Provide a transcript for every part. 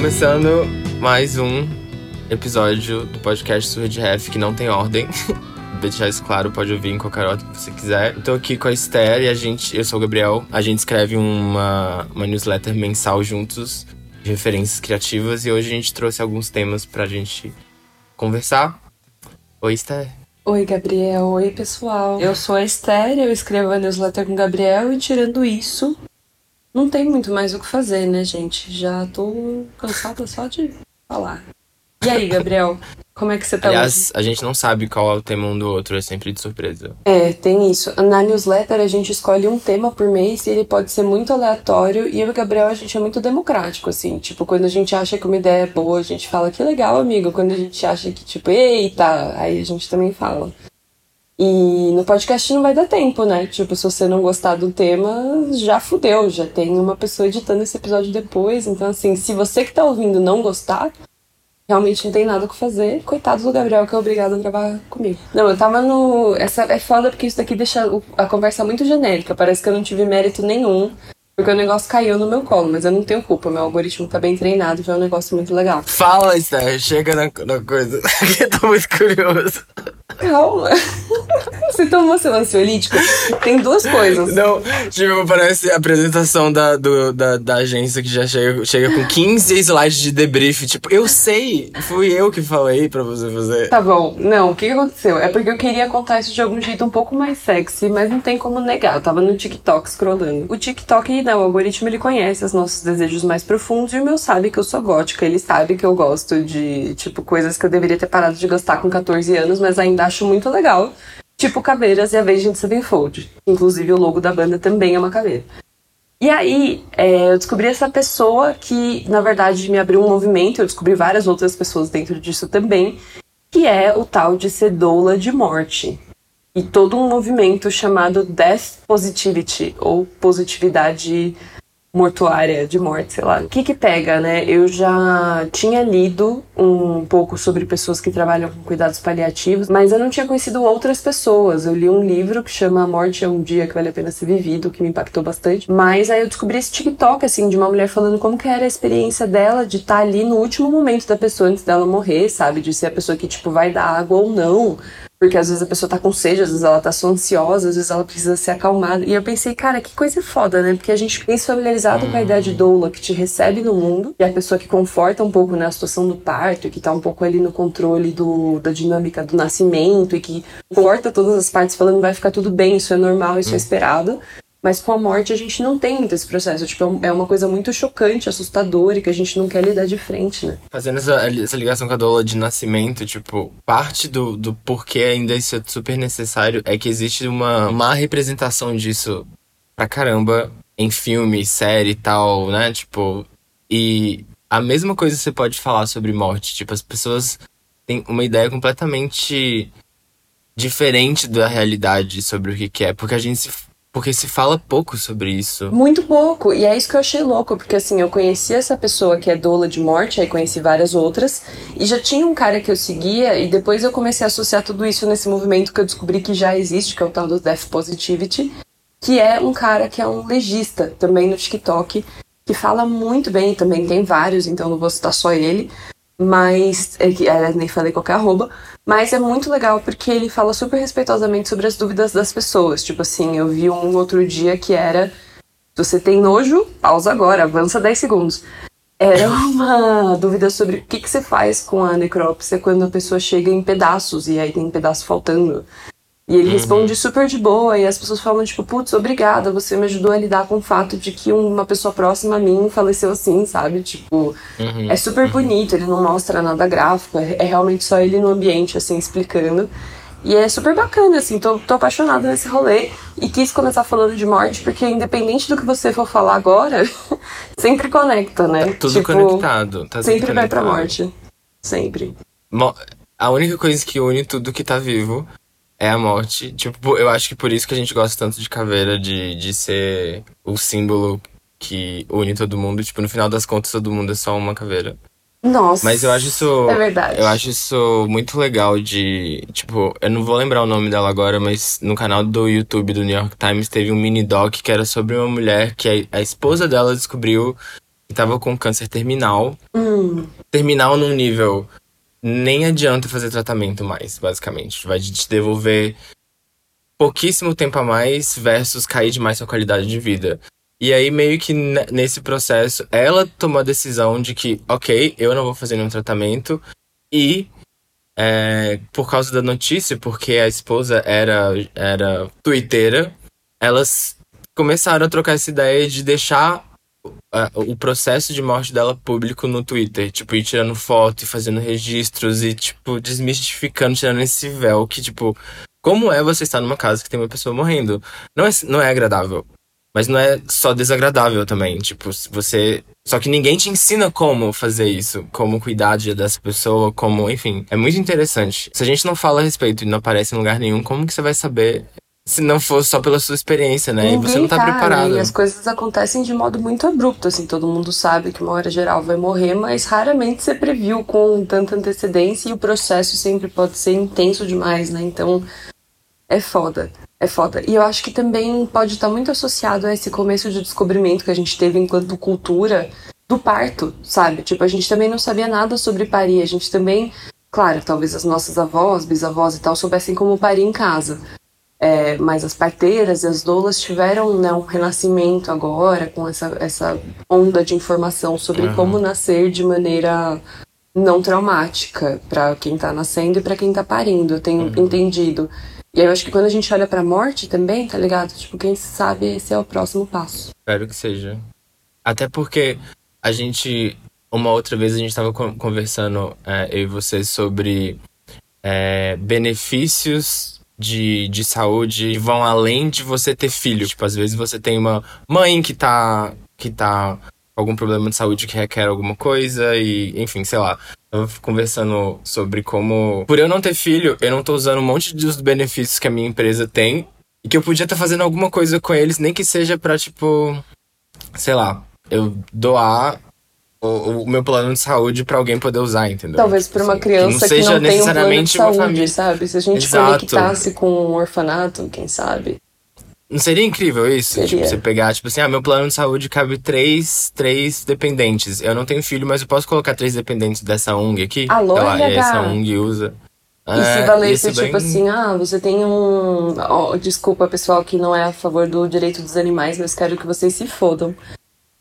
Começando mais um episódio do podcast Surge Ref que não tem ordem. deixar isso claro, pode ouvir em qualquer hora que você quiser. Eu tô aqui com a Esther e a gente, eu sou o Gabriel. A gente escreve uma, uma newsletter mensal juntos de referências criativas e hoje a gente trouxe alguns temas pra gente conversar. Oi, Esther. Oi, Gabriel. Oi, pessoal. Eu sou a Esther, eu escrevo a newsletter com o Gabriel e tirando isso, não tem muito mais o que fazer, né, gente? Já tô cansada só de falar. E aí, Gabriel? Como é que você tá Aliás, hoje? a gente não sabe qual é o tema um do outro, é sempre de surpresa. É, tem isso. Na newsletter a gente escolhe um tema por mês e ele pode ser muito aleatório. E eu e o Gabriel a gente é muito democrático, assim. Tipo, quando a gente acha que uma ideia é boa, a gente fala que legal, amigo. Quando a gente acha que, tipo, eita, aí a gente também fala. E no podcast não vai dar tempo, né? Tipo, se você não gostar do tema, já fudeu. Já tem uma pessoa editando esse episódio depois. Então, assim, se você que tá ouvindo não gostar, realmente não tem nada o que fazer. Coitado do Gabriel, que é obrigado a gravar comigo. Não, eu tava no. Essa é foda porque isso daqui deixa a conversa muito genérica. Parece que eu não tive mérito nenhum. Porque o negócio caiu no meu colo, mas eu não tenho culpa. Meu algoritmo tá bem treinado, foi um negócio muito legal. Fala, Esther, chega na, na coisa. eu tô muito curioso. Calma. Você tomou seu ansiolítico? Tem duas coisas. Não, tipo, parece a apresentação da, do- da, da agência que já chega, chega com 15 slides de debrief. Tipo, eu sei, fui eu que falei pra você fazer. Tá bom, não, o que que aconteceu? É porque eu queria contar isso de algum jeito um pouco mais sexy, mas não tem como negar. Eu tava no TikTok scrollando. O TikTok, o algoritmo ele conhece os nossos desejos mais profundos e o meu sabe que eu sou gótica. Ele sabe que eu gosto de, tipo, coisas que eu deveria ter parado de gostar com 14 anos, mas ainda acho muito legal. Tipo caveiras e a Avenged Sevenfold. Inclusive o logo da banda também é uma caveira. E aí, é, eu descobri essa pessoa que, na verdade, me abriu um movimento. Eu descobri várias outras pessoas dentro disso também, que é o tal de ser doula de morte. E todo um movimento chamado Death Positivity, ou positividade mortuária de morte, sei lá. O que que pega, né? Eu já tinha lido um pouco sobre pessoas que trabalham com cuidados paliativos, mas eu não tinha conhecido outras pessoas. Eu li um livro que chama A Morte é um Dia que Vale a Pena Ser Vivido, que me impactou bastante. Mas aí eu descobri esse TikTok, assim, de uma mulher falando como que era a experiência dela de estar ali no último momento da pessoa antes dela morrer, sabe? De ser a pessoa que, tipo, vai dar água ou não. Porque às vezes a pessoa tá com sede, às vezes ela tá só ansiosa, às vezes ela precisa ser acalmada. E eu pensei, cara, que coisa foda, né? Porque a gente vem familiarizado com a ideia de doula que te recebe no mundo, e é a pessoa que conforta um pouco na situação do parto, que tá um pouco ali no controle do, da dinâmica do nascimento, e que corta todas as partes falando vai ficar tudo bem, isso é normal, isso é esperado. Mas com a morte a gente não tem muito esse processo. Tipo, é uma coisa muito chocante, assustadora, e que a gente não quer lidar de frente, né? Fazendo essa, essa ligação com a doula de nascimento, tipo, parte do, do porquê ainda isso é super necessário é que existe uma má representação disso pra caramba em filme, série e tal, né? Tipo, e a mesma coisa você pode falar sobre morte. Tipo, as pessoas têm uma ideia completamente diferente da realidade sobre o que que é, porque a gente se, porque se fala pouco sobre isso. Muito pouco. E é isso que eu achei louco, porque assim, eu conheci essa pessoa que é doula de morte, aí conheci várias outras, e já tinha um cara que eu seguia, e depois eu comecei a associar tudo isso nesse movimento que eu descobri que já existe, que é o tal do Death Positivity, que é um cara que é um legista também no TikTok, que fala muito bem, também tem vários, então não vou citar só ele, mas é que é, nem falei qualquer arroba, mas é muito legal porque ele fala super respeitosamente sobre as dúvidas das pessoas. Tipo assim, eu vi um outro dia que era se você tem nojo, pausa agora, avança 10 segundos. Era uma dúvida sobre o que, que você faz com a necrópsia quando a pessoa chega em pedaços e aí tem um pedaço faltando. E ele responde super de boa, e as pessoas falam, tipo, putz, obrigada, você me ajudou a lidar com o fato de que uma pessoa próxima a mim faleceu assim, sabe? Tipo, é super bonito, ele não mostra nada gráfico, é é realmente só ele no ambiente, assim, explicando. E é super bacana, assim, tô, tô apaixonada nesse rolê e quis começar falando de morte, porque independente do que você for falar agora, sempre conecta, né? Tá tudo Tipo, conectado. Tá Sempre vai pra conectado. morte. Sempre. Mo- A única coisa que une tudo que tá vivo é a morte. Tipo, eu acho que por isso que a gente gosta tanto de caveira, de, de ser o símbolo que une todo mundo. Tipo, no final das contas, todo mundo é só uma caveira. Nossa. Mas eu acho isso. É verdade. Eu acho isso muito legal de. Tipo, eu não vou lembrar o nome dela agora, mas no canal do YouTube do New York Times teve um mini doc que era sobre uma mulher que a, a esposa dela descobriu e tava com câncer terminal. Hum. Terminal num nível. Nem adianta fazer tratamento mais, basicamente. Vai te devolver pouquíssimo tempo a mais versus cair demais sua qualidade de vida. E aí, meio que nesse processo, ela tomou a decisão de que, ok, eu não vou fazer nenhum tratamento. E, é, por causa da notícia, porque a esposa era, era twitteira, elas começaram a trocar essa ideia de deixar o processo de morte dela público no Twitter. Tipo, ir tirando foto e fazendo registros e, tipo, desmistificando, tirando esse véu que, tipo, como é você estar numa casa que tem uma pessoa morrendo? Não é, não é agradável. Mas não é só desagradável também. Tipo, você. Só que ninguém te ensina como fazer isso, como cuidar dessa pessoa, como. Enfim, é muito interessante. Se a gente não fala a respeito e não aparece em lugar nenhum, como que você vai saber se não for só pela sua experiência, né? Ninguém e você não tá, tá preparado. E as coisas acontecem de modo muito abrupto, assim, todo mundo sabe que uma hora geral vai morrer, mas raramente você previu com tanta antecedência e o processo sempre pode ser intenso demais, né? Então, é foda. É foda. E eu acho que também pode estar muito associado a esse começo de descobrimento que a gente teve enquanto cultura do parto, sabe? Tipo, a gente também não sabia nada sobre parir, a gente também, claro, talvez as nossas avós, bisavós e tal soubessem como parir em casa. É, mas as parteiras e as doulas tiveram né, um renascimento agora com essa, essa onda de informação sobre uhum. como nascer de maneira não traumática para quem tá nascendo e para quem tá parindo. Eu tenho uhum. entendido. E aí eu acho que quando a gente olha pra morte também, tá ligado? Tipo, quem sabe esse é o próximo passo. Espero que seja. Até porque a gente. Uma outra vez a gente tava conversando, é, eu e você, sobre é, benefícios de, de saúde vão além de você ter filho. Tipo, às vezes você tem uma mãe que tá. que tá com algum problema de saúde que requer alguma coisa e, enfim, sei lá. Eu conversando sobre como, por eu não ter filho, eu não tô usando um monte dos benefícios que a minha empresa tem e que eu podia estar tá fazendo alguma coisa com eles, nem que seja pra, tipo, sei lá, eu doar o, o meu plano de saúde para alguém poder usar, entendeu? Talvez para uma assim, criança que não, que não tem um plano de saúde, sabe? Se a gente Exato. conectasse com um orfanato, quem sabe? Não seria incrível isso? Seria. Tipo, você pegar, tipo assim, ah, meu plano de saúde cabe três, três dependentes. Eu não tenho filho, mas eu posso colocar três dependentes dessa ONG aqui? Alô, lá, essa ONG usa. E é, se valesse, tipo bem... assim, ah, você tem um. Oh, desculpa, pessoal, que não é a favor do direito dos animais, mas quero que vocês se fodam.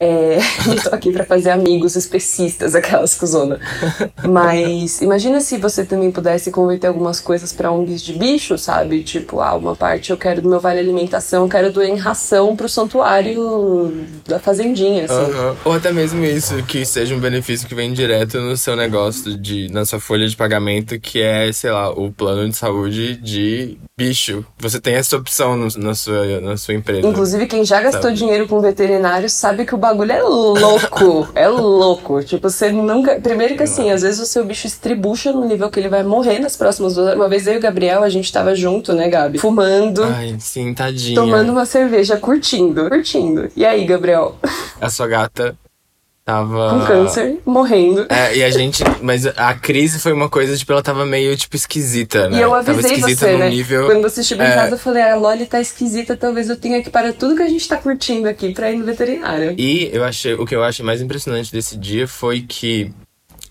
É, não tô aqui para fazer amigos especistas, aquelas cuzona. Mas imagina se você também pudesse converter algumas coisas para ONGs de bicho, sabe? Tipo, ah, uma parte eu quero do meu vale alimentação, eu quero doer em ração pro santuário da fazendinha, assim. Uhum. Ou até mesmo isso, que seja um benefício que vem direto no seu negócio, de, na sua folha de pagamento, que é, sei lá, o plano de saúde de bicho. Você tem essa opção no, na, sua, na sua empresa. Inclusive, quem já gastou sabe? dinheiro com veterinário sabe que o bagulho é louco. é louco. Tipo, você nunca. Primeiro que assim, às vezes o seu bicho estribucha no nível que ele vai morrer nas próximas duas horas. Uma vez eu e o Gabriel, a gente tava junto, né, Gabi? Fumando. Ai, sim, tadinha. Tomando uma cerveja, curtindo. Curtindo. E aí, Gabriel? A sua gata tava. Com câncer, morrendo. É, e a gente. Mas a crise foi uma coisa, tipo, ela tava meio, tipo, esquisita, né? E eu avisei você, né? Nível... Quando você chegou é... em casa, eu falei, a Loli tá esquisita, talvez eu tenha que parar tudo que a gente tá curtindo aqui pra ir no veterinário. E eu achei. O que eu achei mais impressionante desse dia foi que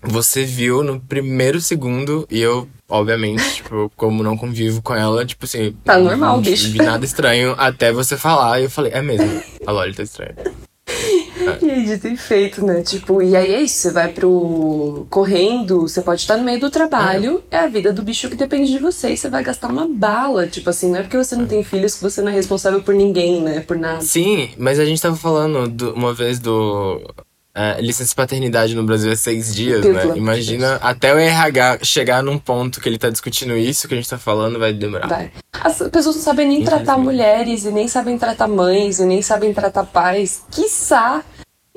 você viu no primeiro segundo e eu. Obviamente, tipo, como não convivo com ela, tipo assim. Tá normal, não, bicho. Não vi nada estranho até você falar. E eu falei, é mesmo. A Loli tá estranha. E aí, dito e feito, né? Tipo, e aí é isso, você vai pro. correndo, você pode estar no meio do trabalho, é. é a vida do bicho que depende de você, e você vai gastar uma bala. Tipo assim, não é porque você não tem filhos que você não é responsável por ninguém, né? Por nada. Sim, mas a gente tava falando do, uma vez do. É, licença paternidade no Brasil é seis dias, né? Imagina até o RH chegar num ponto que ele tá discutindo isso que a gente tá falando, vai demorar. Vai. As pessoas não sabem nem tratar mulheres, e nem sabem tratar mães, e nem sabem tratar pais. Quiçá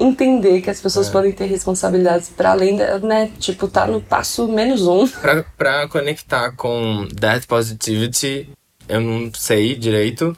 entender que as pessoas é. podem ter responsabilidades para além da, né, tipo, tá no passo menos um. Pra, pra conectar com that positivity, eu não sei direito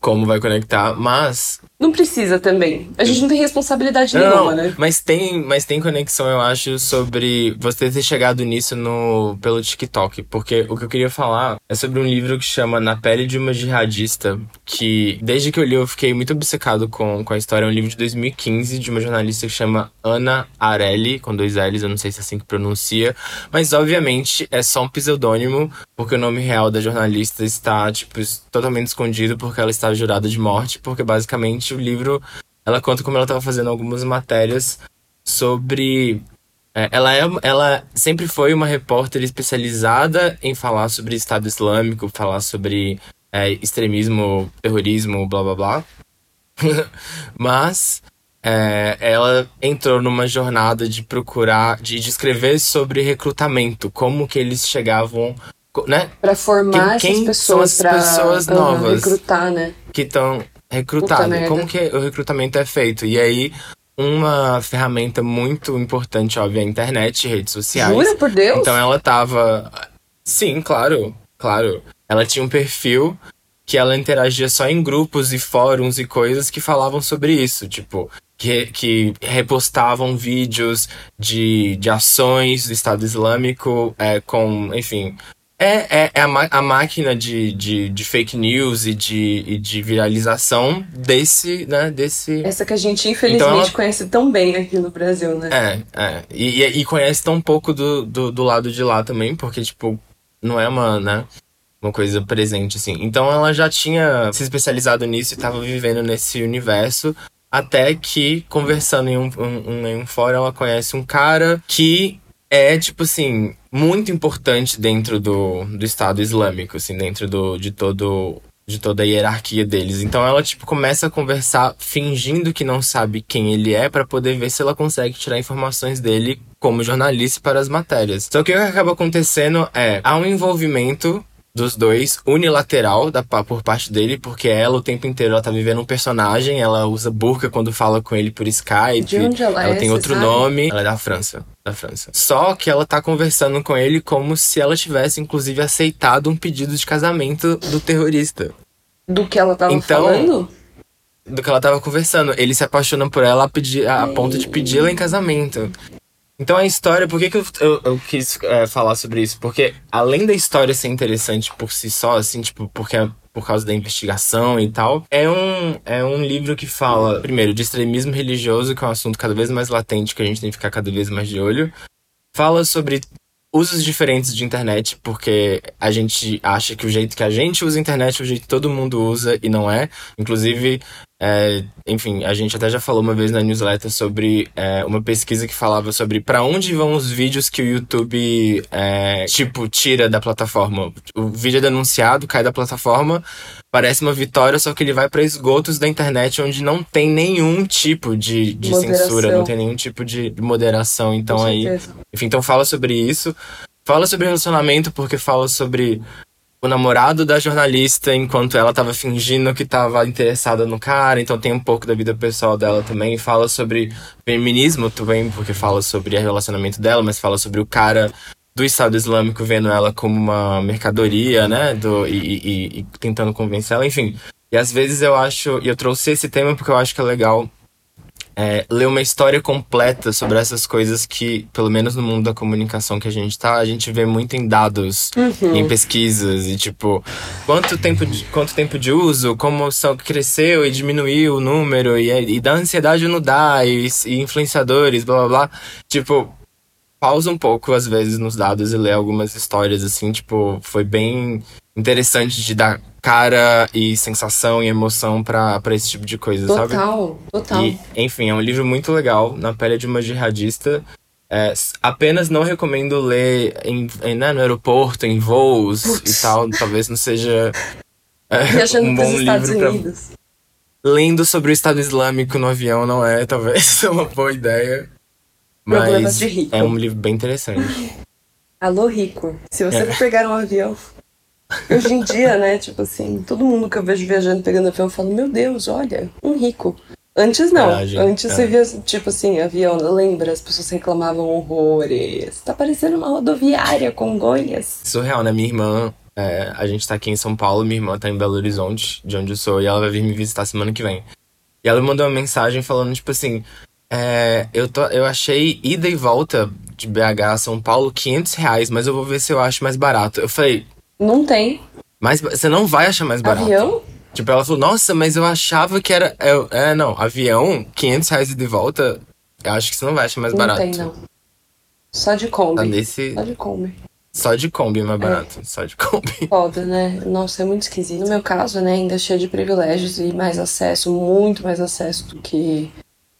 como vai conectar, mas Não precisa também. A gente não tem responsabilidade Não, nenhuma, né? mas tem, mas tem conexão, eu acho, sobre você ter chegado nisso no, pelo TikTok. Porque o que eu queria falar é sobre um livro que chama Na Pele de uma Jihadista, que desde que eu li eu fiquei muito obcecado com, com a história. É um livro de 2015 de uma jornalista que chama Ana Arelli, com dois L's, eu não sei se é assim que pronuncia. Mas obviamente é só um pseudônimo, porque o nome real da jornalista está, tipo, totalmente escondido porque ela está jurada de morte, porque basicamente o livro ela conta como ela estava fazendo algumas matérias sobre é, ela, é, ela sempre foi uma repórter especializada em falar sobre Estado Islâmico, falar sobre é, extremismo, terrorismo, blá blá blá. Mas é, ela entrou numa jornada de procurar, de, de escrever sobre recrutamento, como que eles chegavam, né? Pra formar Quem- quem essas são pessoas as pra pessoas novas? recrutar, né? Que estão Puta merda. Como que o recrutamento é feito? E aí, uma ferramenta muito importante, óbvio, é a internet, redes sociais. Jura por Deus? Então ela tava. Sim, claro, claro. Ela tinha um perfil que ela interagia só em grupos e fóruns e coisas que falavam sobre isso. Tipo, que, que repostavam vídeos de, de ações do Estado Islâmico é, com, enfim. É, é, é a, a máquina de, de, de fake news e de, e de viralização desse, né, desse, Essa que a gente infelizmente Então ela- conhece tão bem aqui no Brasil, né? é, é. E, e, e conhece tão pouco do, do, do lado de lá também, porque, tipo, não é uma, né? Uma coisa presente, assim. Então ela já tinha se especializado nisso e tava vivendo nesse universo. Até que, conversando em um, um, um- em um fórum, ela conhece um cara que é, tipo assim, muito importante dentro do, do Estado Islâmico, assim, dentro do, de todo de toda a hierarquia deles. Então ela tipo começa a conversar fingindo que não sabe quem ele é pra poder ver se ela consegue tirar informações dele como jornalista para as matérias. Só que o que acaba acontecendo é há um envolvimento dos dois, unilateral da, por parte dele, porque ela o tempo inteiro ela tá vivendo um personagem, ela usa burca quando fala com ele por Skype. De onde ela é, tem outro sabe? nome. Ela é da França. Da França. Só que ela tá conversando com ele como se ela tivesse, inclusive, aceitado um pedido de casamento do terrorista. Do que ela tava Então- falando? Do que ela tava conversando. Ele se apaixona por ela a, pedir, a, a ponto de pedi-la em casamento. Então a história, por que, que eu, eu, eu quis é, falar sobre isso? Porque além da história ser interessante por si só, assim, tipo, porque é por causa da investigação e tal, é um, é um livro que fala, primeiro, de extremismo religioso, que é um assunto cada vez mais latente, que a gente tem que ficar cada vez mais de olho. Fala sobre usos diferentes de internet, porque a gente acha que o jeito que a gente usa a internet é o jeito que todo mundo usa e não é. Inclusive, é, enfim, a gente até já falou uma vez na newsletter sobre é, uma pesquisa que falava sobre para onde vão os vídeos que o YouTube, é, tipo, tira da plataforma. O vídeo é denunciado, cai da plataforma, parece uma vitória, só que ele vai para esgotos da internet onde não tem nenhum tipo de, de censura, não tem nenhum tipo de de moderação. Então aí. Enfim, então fala sobre isso. Fala sobre relacionamento, porque fala sobre o namorado da jornalista enquanto ela tava fingindo que tava interessada no cara. Então tem um pouco da vida pessoal dela também. Fala sobre feminismo também, porque fala sobre o relacionamento dela, mas fala sobre o cara do Estado Islâmico vendo ela como uma mercadoria, né? Do, e, e- e- tentando convencer ela, enfim. E às vezes eu acho. E eu trouxe esse tema porque eu acho que é legal é, ler uma história completa sobre essas coisas que, pelo menos no mundo da comunicação que a gente tá, a gente vê muito em dados, Uhum. em pesquisas, e tipo, quanto tempo de, quanto tempo de uso, como só cresceu e diminuiu o número, e, e dá ansiedade ou não dá, e, e influenciadores, blá blá blá. Tipo, pausa um pouco às vezes nos dados e lê algumas histórias, assim, tipo, foi bem interessante de dar cara e sensação e emoção pra pra esse tipo de coisa, sabe? Total, total. E, enfim, é um livro muito legal, Na Pele de uma Jihadista. É, apenas não recomendo ler em, em, né, no aeroporto, em voos Putz. e tal. Talvez não seja é, Viajando um pros bom Estados livro pra. Unidos. Lendo sobre o Estado Islâmico no avião não é, talvez, uma boa ideia. Problemas Mas de rico. é um livro bem interessante. Alô, rico. Se você É. pegar um avião. Hoje em dia, né? Tipo assim, todo mundo que eu vejo viajando pegando avião fala: Meu Deus, olha, um rico. Antes não. Verdade, Antes é. você via, tipo assim, avião, lembra? As pessoas reclamavam horrores. Tá parecendo uma rodoviária, Congonhas. Surreal, né? Minha irmã, é, a gente tá aqui em São Paulo, minha irmã tá em Belo Horizonte, de onde eu sou, e ela vai vir me visitar semana que vem. E ela me mandou uma mensagem falando, tipo assim, é, eu, tô, eu achei ida e volta de BH a São Paulo 500 reais, mas eu vou ver se eu acho mais barato. Eu falei, Não tem. mas você não vai achar mais barato. Avião? Tipo, ela falou, nossa, mas eu achava que era. eu- é, não, avião, 500 reais ida e volta, eu acho que você não vai achar mais Não barato. tem, não. Só de Kombi. Tá nesse. Só de Kombi. Só de Kombi é mais É. barato. Só de Kombi. Foda, né? Nossa, é muito esquisito. No meu caso, né, ainda cheio de privilégios e mais acesso, muito mais acesso do que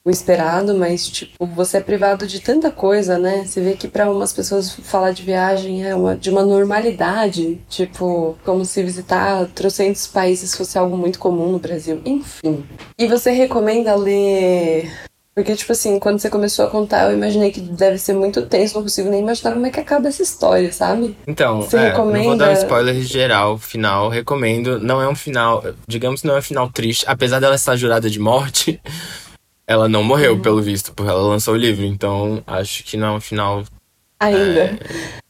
o esperado, mas, tipo, você é privado de tanta coisa, né? Você vê que pra umas pessoas falar de viagem é uma, de uma normalidade, tipo, como se visitar trocentos países fosse algo muito comum no Brasil. Enfim. E você recomenda ler. Porque, tipo assim, quando você começou a contar, eu imaginei que deve ser muito tenso, não consigo nem imaginar como é que acaba essa história, sabe? Então, Você é, não vou recomenda- dar um spoiler geral, final. Recomendo. Não é um final. Digamos que não é um final triste. Apesar dela estar jurada de morte, ela não morreu, Uhum. pelo visto, porque ela lançou o livro. Então, acho que não é um final Ainda.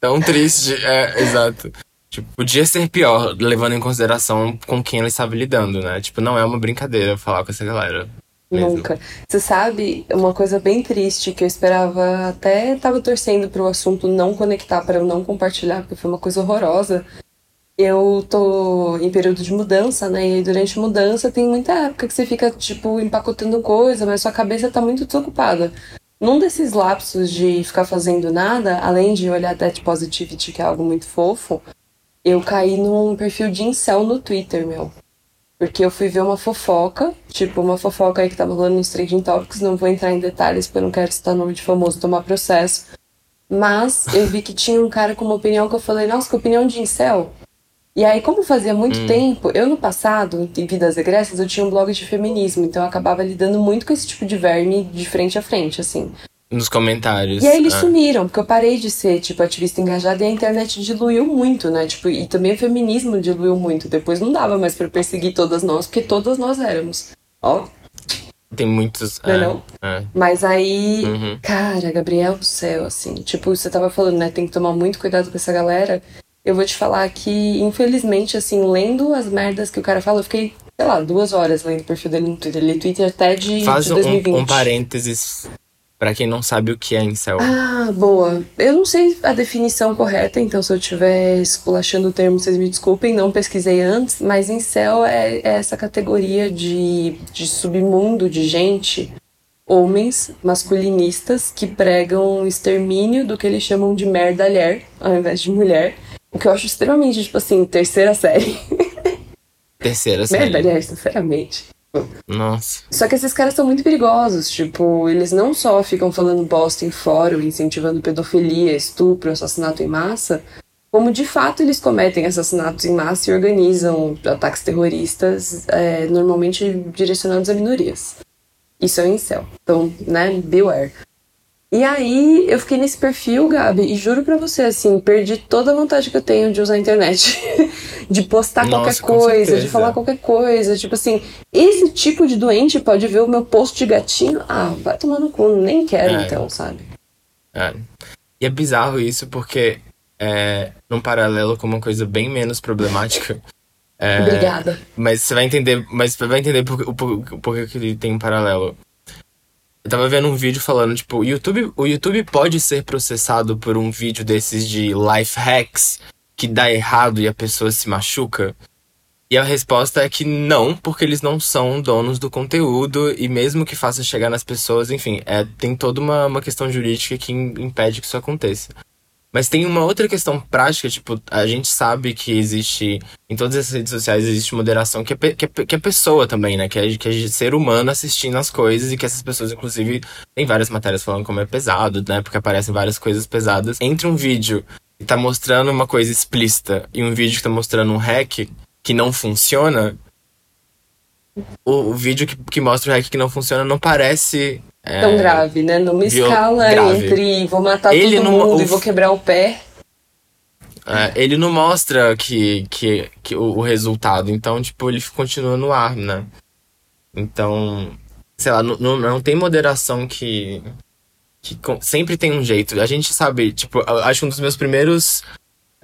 tão triste. É, exato. Tipo, podia ser pior, levando em consideração com quem ela estava lidando, né? Tipo, não é uma brincadeira falar com essa galera. mesmo. Nunca. Você sabe, uma coisa bem triste que eu esperava, até tava torcendo pro assunto não conectar, para eu não compartilhar, porque foi uma coisa horrorosa. Eu tô em período de mudança, né? E aí durante mudança tem muita época que você fica, tipo, empacotando coisa, mas sua cabeça tá muito desocupada. Num desses lapsos de ficar fazendo nada, além de olhar Death Positivity, que é algo muito fofo, eu caí num perfil de incel no Twitter, meu. Porque eu fui ver uma fofoca, tipo, uma fofoca aí que tava rolando nos Trending Topics, não vou entrar em detalhes porque eu não quero citar nome de famoso, tomar processo. Mas eu vi que tinha um cara com uma opinião que eu falei, nossa, que opinião de incel. E aí, como fazia muito Hum. tempo, eu no passado, em Vidas Egressas, eu tinha um blog de feminismo, então eu acabava lidando muito com esse tipo de verme de frente a frente, assim. Nos comentários. E aí eles ah. sumiram, porque eu parei de ser, tipo, ativista engajada e a internet diluiu muito, né? Tipo, e também o feminismo diluiu muito. Depois não dava mais pra perseguir todas nós, porque todas nós éramos. Ó, Tem muitos. Não é é, não? é. mas aí, Uhum. cara, Gabriel do céu, assim, tipo, você tava falando, né? Tem que tomar muito cuidado com essa galera. Eu vou te falar que, infelizmente, assim, lendo as merdas que o cara fala, eu fiquei, sei lá, duas horas lendo o perfil dele no Twitter. Ele Twitter até de, Faz de um, 2020. um parênteses pra quem não sabe o que é incel. Ah, boa. Eu não sei a definição correta, então se eu estiver esculachando o termo, vocês me desculpem, não pesquisei antes, mas incel é, é essa categoria de, de submundo de gente, homens masculinistas, que pregam o extermínio do que eles chamam de merdalher, ao invés de mulher. O que eu acho extremamente, tipo assim, terceira série. Terceira série. Merdalher, sinceramente. Nossa. Só que esses caras são muito perigosos, tipo, eles não só ficam falando bosta em fórum, incentivando pedofilia, estupro, assassinato em massa, como de fato eles cometem assassinatos em massa e organizam ataques terroristas, é, normalmente direcionados a minorias. Isso é o incel. Então, né, beware. E aí, eu fiquei nesse perfil, Gabi, e juro pra você, assim, perdi toda a vontade que eu tenho de usar a internet. de postar Nossa, qualquer coisa, de falar qualquer coisa. Tipo assim, esse tipo de doente pode ver o meu post de gatinho. Ah, vai tomar no cu, nem quero É. então, sabe? É. E é bizarro isso porque, é, num paralelo com uma coisa bem menos problemática. é, Obrigada. Mas você vai entender, mas você vai entender por, por, por que ele tem um paralelo. Eu tava vendo um vídeo falando, tipo, o YouTube, o YouTube pode ser processado por um vídeo desses de life hacks que dá errado e a pessoa se machuca? E a resposta é que não, porque eles não são donos do conteúdo e mesmo que faça chegar nas pessoas, enfim, é, tem toda uma, uma questão jurídica que im- impede que isso aconteça. Mas tem uma outra questão prática, tipo, a gente sabe que existe, em todas as redes sociais existe moderação, que é, que é, que é pessoa também, né? Que é, que é ser humano assistindo as coisas e que essas pessoas, inclusive, tem várias matérias falando como é pesado, né? Porque aparecem várias coisas pesadas. Entre um vídeo que tá mostrando uma coisa explícita e um vídeo que tá mostrando um hack que não funciona, o, o vídeo que, que mostra o hack que não funciona não parece. É, Tão grave, né? Numa escala grave. entre vou matar Ele todo mundo e vou quebrar o pé. É, ele não mostra que, que, que o, o resultado, então, tipo, ele continua no ar, né? Então, sei lá, não, não, não tem moderação que, que com- sempre tem um jeito. A gente sabe, tipo, acho que um dos meus primeiros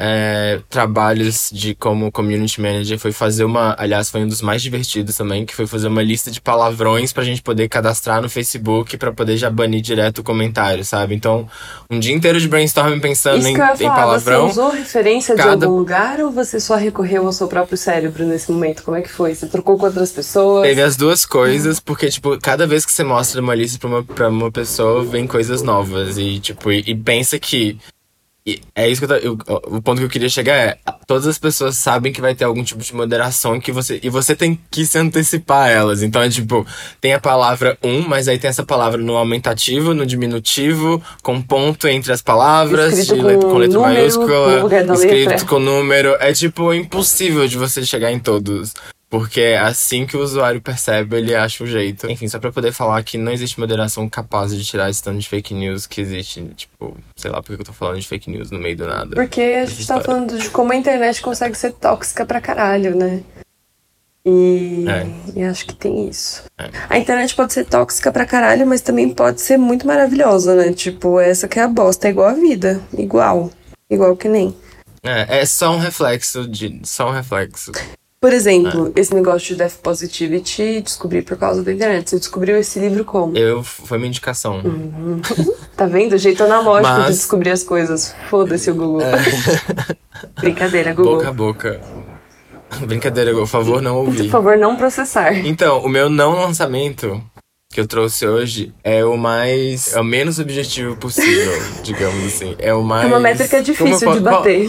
é, trabalhos de como community manager foi fazer uma. Aliás, foi um dos mais divertidos também, que foi fazer uma lista de palavrões pra gente poder cadastrar no Facebook pra poder já banir direto o comentário, sabe? Então, um dia inteiro de brainstorming pensando Isso em, ia em falar, palavrão. Você usou referência de cada- algum lugar ou você só recorreu ao seu próprio cérebro nesse momento? Como é que foi? Você trocou com outras pessoas? Teve as duas coisas, porque, tipo, cada vez que você mostra uma lista pra uma, pra uma pessoa, vem coisas novas. E, tipo, e, e pensa que. E é isso que eu, tô- eu- O ponto que eu queria chegar é. Todas as pessoas sabem que vai ter algum tipo de moderação que você. E você tem que se antecipar a elas. Então é tipo, tem a palavra um, mas aí tem essa palavra no aumentativo, no diminutivo, com ponto entre as palavras, Escrito com com letra número maiúscula, escrito letra. com número. É tipo impossível de você chegar em todos. Porque é assim que o usuário percebe, ele acha o jeito. Enfim, só pra poder falar que não existe moderação capaz de tirar esse tanto de fake news que existe. Tipo, sei lá por que eu tô falando de fake news no meio do nada. Porque a gente tá história. falando de como a internet consegue ser tóxica pra caralho, né? E, É. e acho que tem isso. É. A internet pode ser tóxica pra caralho, mas também pode ser muito maravilhosa, né? Tipo, essa que é a bosta, é igual a vida. Igual. Igual que nem. É, é só um reflexo de. Só um reflexo. Por exemplo, esse negócio de Death Positivity descobri por causa da internet. Você descobriu esse livro como? Eu. Foi uma indicação. Tá vendo? O jeito analógico de Mas- descobrir as coisas. Foda-se o Google. Brincadeira, Google. Boca a boca. Brincadeira, por favor, não Por ouvi. favor, não processar. Então, o meu não lançamento que eu trouxe hoje é o mais. É o menos objetivo possível, digamos assim. É o mais. É uma métrica difícil de po- qual- bater.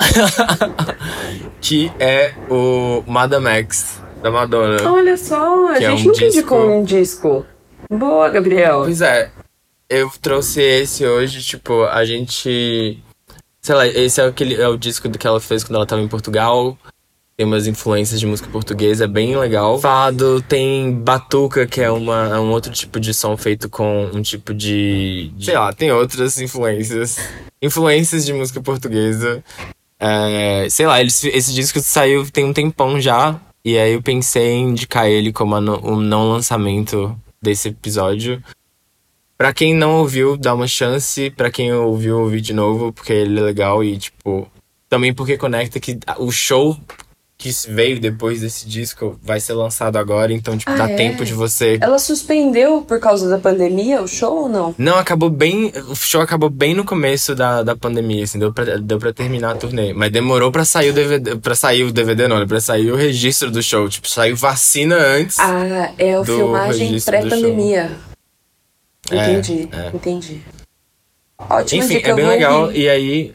Que é o Madame X, da Madonna. Olha só, a é gente um nunca indicou disco. um disco. Boa, Gabriel. Pois é, eu trouxe esse hoje, tipo, a gente. Sei lá, esse é, aquele, é o disco que ela fez quando ela tava em Portugal. Tem umas influências de música portuguesa, é bem legal. Fado, tem batuca, que é, uma, é um outro tipo de som feito com um tipo de. Sei lá, tem outras influências. Influências de música portuguesa. É, sei lá, eles, esse disco saiu tem um tempão já. E aí eu pensei em indicar ele como o não lançamento desse episódio. Pra quem não ouviu, dá uma chance. Pra quem ouviu, ouvir de novo, porque ele é legal e, tipo. Também porque conecta que o show que veio depois desse disco vai ser lançado agora, então, tipo, Ah, dá é? tempo de você. Ela suspendeu por causa da pandemia o show ou não? Não, acabou bem. O show acabou bem no começo da, da pandemia, assim, deu pra, deu pra terminar a turnê. Mas demorou pra sair o DVD. Pra sair o DVD, não, né? Pra sair o registro do show. Tipo, saiu vacina antes. Ah, é Do filmagem pré-pandemia. É, Entendi, é. entendi. Ótima Enfim, é bem legal. ouvir. E aí,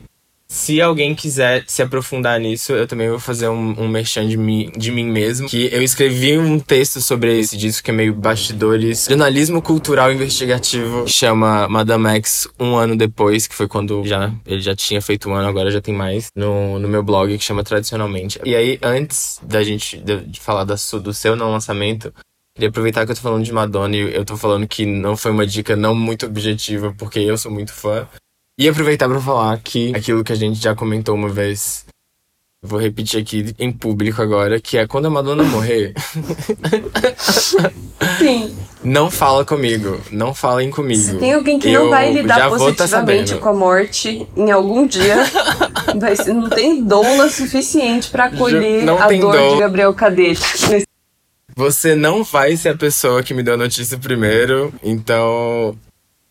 se alguém quiser se aprofundar nisso, eu também vou fazer um, um merchan de mim, de mim mesmo. Que eu escrevi um texto sobre esse disco que é meio bastidores. Jornalismo cultural investigativo. Chama Madame X um ano depois, que foi quando já ele já tinha feito um ano, agora já tem mais. No, no meu blog, que chama Tradicionalmente. E aí, antes da gente de, de falar da, do seu não lançamento. Queria aproveitar que eu tô falando de Madonna e eu tô falando que não foi uma dica não muito objetiva, porque eu sou muito fã. E aproveitar pra falar que aquilo que a gente já comentou uma vez, vou repetir aqui em público agora, que é quando a Madonna morrer, Sim. não fala comigo, não falem comigo. Se tem alguém que Eu não vai lidar tá positivamente sabendo. com a morte em algum dia, vai ser- não tem doula suficiente pra acolher a dor dom. de Gabriel Cadete. Você não vai ser a pessoa que me deu a notícia primeiro, então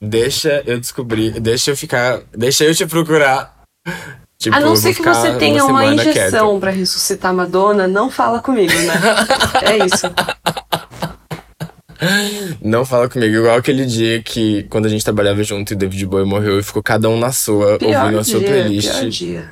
deixa eu descobrir, deixa eu ficar, deixa eu te procurar. Tipo, A não ser que você tenha uma quieto. injeção pra ressuscitar Madonna, não fala comigo, né? É isso. Não fala comigo, igual aquele dia que quando a gente trabalhava junto e o David Bowie morreu e ficou cada um na sua, Pior ouvindo a sua dia, playlist. pior dia.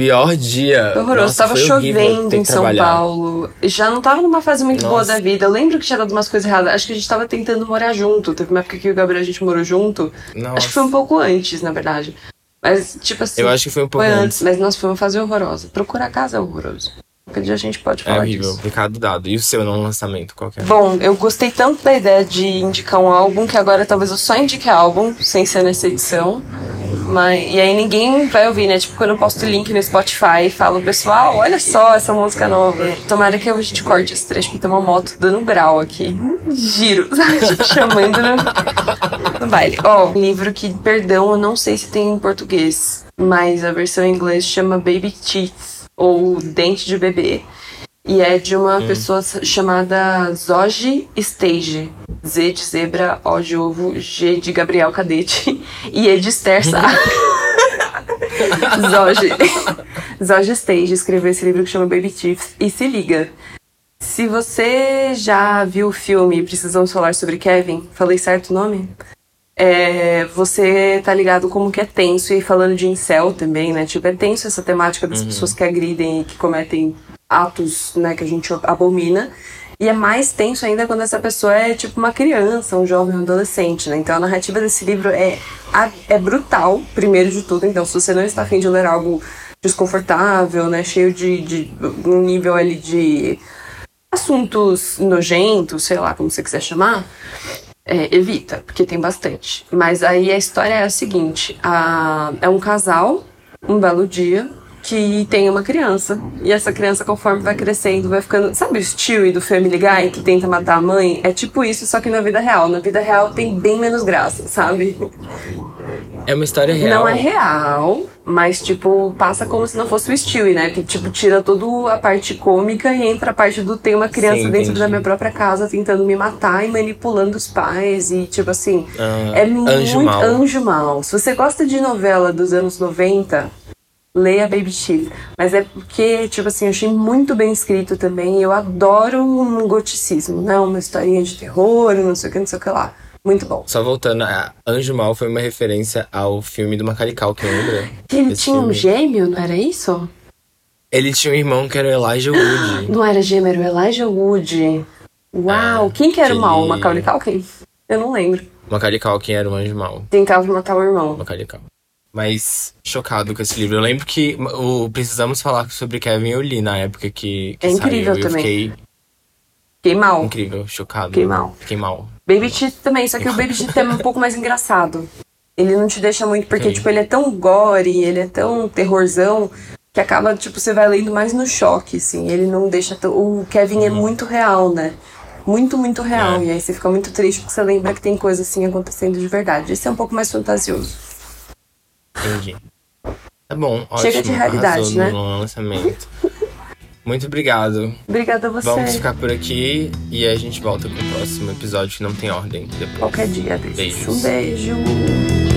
Pior dia. Horroroso. Nossa, tava chovendo em São trabalhar. Paulo. Já não tava numa fase muito boa Nossa. da vida. Eu lembro que tinha dado umas coisas erradas. Acho que a gente tava tentando morar junto. Teve uma época que o Gabriel a gente morou junto. Nossa. Acho que foi um pouco antes, na verdade. Mas, tipo assim. Eu acho que foi um pouco Foi antes. antes, mas nossa, foi uma fase horrorosa. Procurar casa é horroroso. Qualquer dia a gente pode É falar horrível. disso. Recado dado. E o seu não lançamento, qual que é? Bom, eu gostei tanto da ideia de indicar um álbum que agora talvez eu só indique álbum, sem ser nessa edição. Mas, e aí ninguém vai ouvir, né? Tipo, quando eu posto o link no Spotify e falo, pessoal, olha só essa música nova. Tomara que a gente corte esse trecho, porque tem uma moto dando grau aqui. Giro, sabe? Tipo, chamando no, no baile. Ó, um livro que, perdão, eu não sei se tem em português. mas a versão em inglês chama Baby Teeth, ou Dente de Bebê. E é de uma pessoa chamada Zoji Stage. Z de zebra, O de ovo, G de Gabriel Cadete e E de Esther. Zoji. Zoji Stage escreveu esse livro que chama Baby Teeth. E se liga, se você já viu o filme Precisamos Falar sobre Kevin, falei certo o nome? É, você tá ligado como que é tenso, e falando de incel também, né? Tipo, é tenso essa temática das pessoas que agridem e que cometem atos, né, que a gente abomina. E é mais tenso ainda quando essa pessoa é tipo uma criança, um jovem, um adolescente, né? Então a narrativa desse livro é, é brutal, primeiro de tudo. Então, se você não está afim de ler algo desconfortável, né? Cheio de, de um nível ali de assuntos nojentos, sei lá como você quiser chamar, é, evita, porque tem bastante. Mas aí a história é a seguinte: a, é um casal, um belo dia, que tem uma criança. E essa criança, conforme vai crescendo, vai ficando. Sabe o Stewie do Family Guy que tenta matar a mãe? É tipo isso, só que na vida real. Na vida real tem bem menos graça, sabe? É uma história real. Não é real, mas, tipo, passa como se não fosse o Stewie, né? Que, tipo, tira toda a parte cômica e entra a parte do tem uma criança Sim, dentro da minha própria casa tentando me matar e manipulando os pais. E, tipo assim, Ah, é muito Anjo Mal. anjo mal. Se você gosta de novela dos anos 90, leia Baby Chief. Mas é porque, tipo assim, eu achei muito bem escrito também. Eu adoro um goticismo, né? Uma historinha de terror, não sei o que, não sei o que lá. Muito bom. Só voltando, a Anjo Mal foi uma referência ao filme do Macaulay Culkin, lembra? Que ele Esse tinha um filme. gêmeo, não era isso? Ele tinha um irmão que era o Elijah Wood. Não era gêmeo, era o Elijah Wood. Uau, É, quem que era o que mal? O ele- Macaulay Culkin? Eu não lembro. Macaulay Culkin era o Anjo Mal. Tentava matar o irmão. Macaulay Culkin. Mas chocado com esse livro. Eu lembro que o Precisamos Falar sobre Kevin eu li na época que, que É incrível saiu. e eu também. fiquei Fiquei mal. incrível, chocado. Fiquei mal. Fiquei mal. Baby Teeth também, só que o Baby Teeth é um pouco mais engraçado. Ele não te deixa muito, porque, Sim. tipo, ele é tão gore, ele é tão terrorzão, que acaba, tipo, você vai lendo mais no choque, assim. Ele não deixa. tão- O Kevin é muito real, né? Muito, muito real. É. E aí você fica muito triste porque você lembra que tem coisa assim acontecendo de verdade. Esse é um pouco mais fantasioso. Entendi. Tá bom, ótimo. Chega de realidade, né? no lançamento. Muito obrigado. Obrigada a você. Vamos ficar por aqui e a gente volta com o próximo episódio que não tem ordem depois. Qualquer dia desses. Beijos. Um beijo.